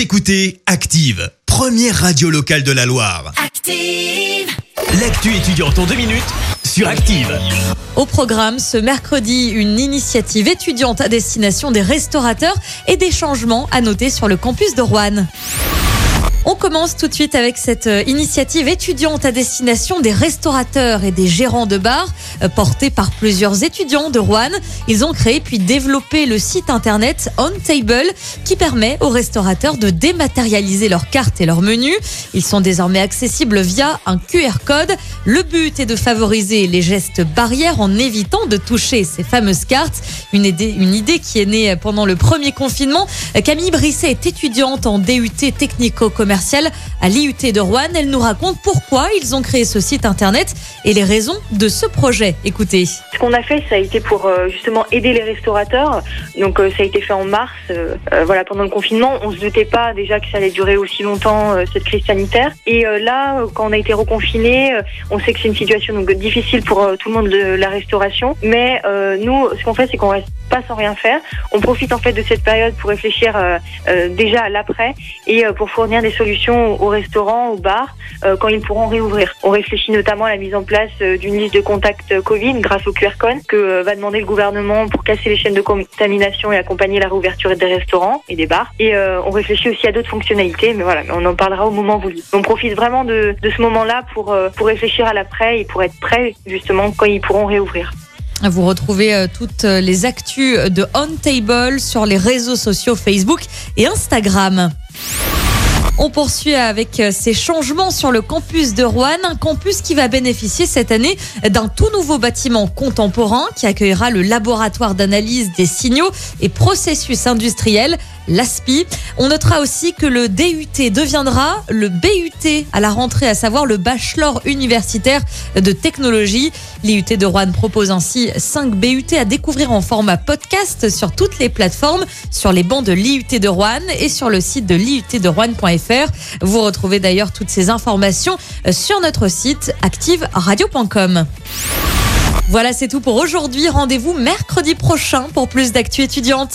Vous écoutez Active, première radio locale de la Loire. Active. L'actu étudiante en deux minutes sur Active. Au programme, ce mercredi, une initiative étudiante à destination des restaurateurs et des changements à noter sur le campus de Rouen. On commence tout de suite avec cette euh, initiative étudiante à destination des restaurateurs et des gérants de bars, euh, portée par plusieurs étudiants de Rouen. Ils ont créé puis développé le site internet On Table qui permet aux restaurateurs de dématérialiser leurs cartes et leurs menus. Ils sont désormais accessibles via un QR code. Le but est de favoriser les gestes barrières en évitant de toucher ces fameuses cartes. Une idée, une idée qui est née pendant le premier confinement. Camille Brisset est étudiante en DUT technico-commercial à l'IUT de Rouen. Elle nous raconte pourquoi ils ont créé ce site internet et les raisons de ce projet. Écoutez. Ce qu'on a fait, ça a été pour euh, justement aider les restaurateurs. Donc euh, ça a été fait en mars, euh, voilà pendant le confinement. On se doutait pas déjà que ça allait durer aussi longtemps cette crise sanitaire. Et là, quand on a été reconfiné, on sait que c'est une situation donc difficile pour tout le monde de la restauration. Mais nous, ce qu'on fait, c'est qu'on reste pas sans rien faire. On profite en fait de cette période pour réfléchir déjà à l'après et pour fournir des solutions aux restaurants, aux bars, quand ils pourront réouvrir. On réfléchit notamment à la mise en place d'une liste de contacts Covid grâce au QR code que va demander le gouvernement pour casser les chaînes de contamination et accompagner la réouverture des restaurants et des bars. Et on réfléchit aussi à d'autres fonctionnalités, mais voilà, on en parlera au moment voulu. On profite vraiment de, de ce moment-là pour, pour réfléchir à l'après et pour être prêt justement quand ils pourront réouvrir. Vous retrouvez toutes les actus de On Table sur les réseaux sociaux Facebook et Instagram. On poursuit avec ces changements sur le campus de Rouen, un campus qui va bénéficier cette année d'un tout nouveau bâtiment contemporain qui accueillera le laboratoire d'analyse des signaux et processus industriels l'ASPI. On notera aussi que le DUT deviendra le BUT à la rentrée, à savoir le bachelor universitaire de technologie. L'IUT de Rouen propose ainsi 5 BUT à découvrir en format podcast sur toutes les plateformes, sur les bancs de l'IUT de Rouen et sur le site de l'IUT-de-Rouen.fr. Vous retrouvez d'ailleurs toutes ces informations sur notre site activeradio.com. Voilà, c'est tout pour aujourd'hui. Rendez-vous mercredi prochain pour plus d'actu étudiantes.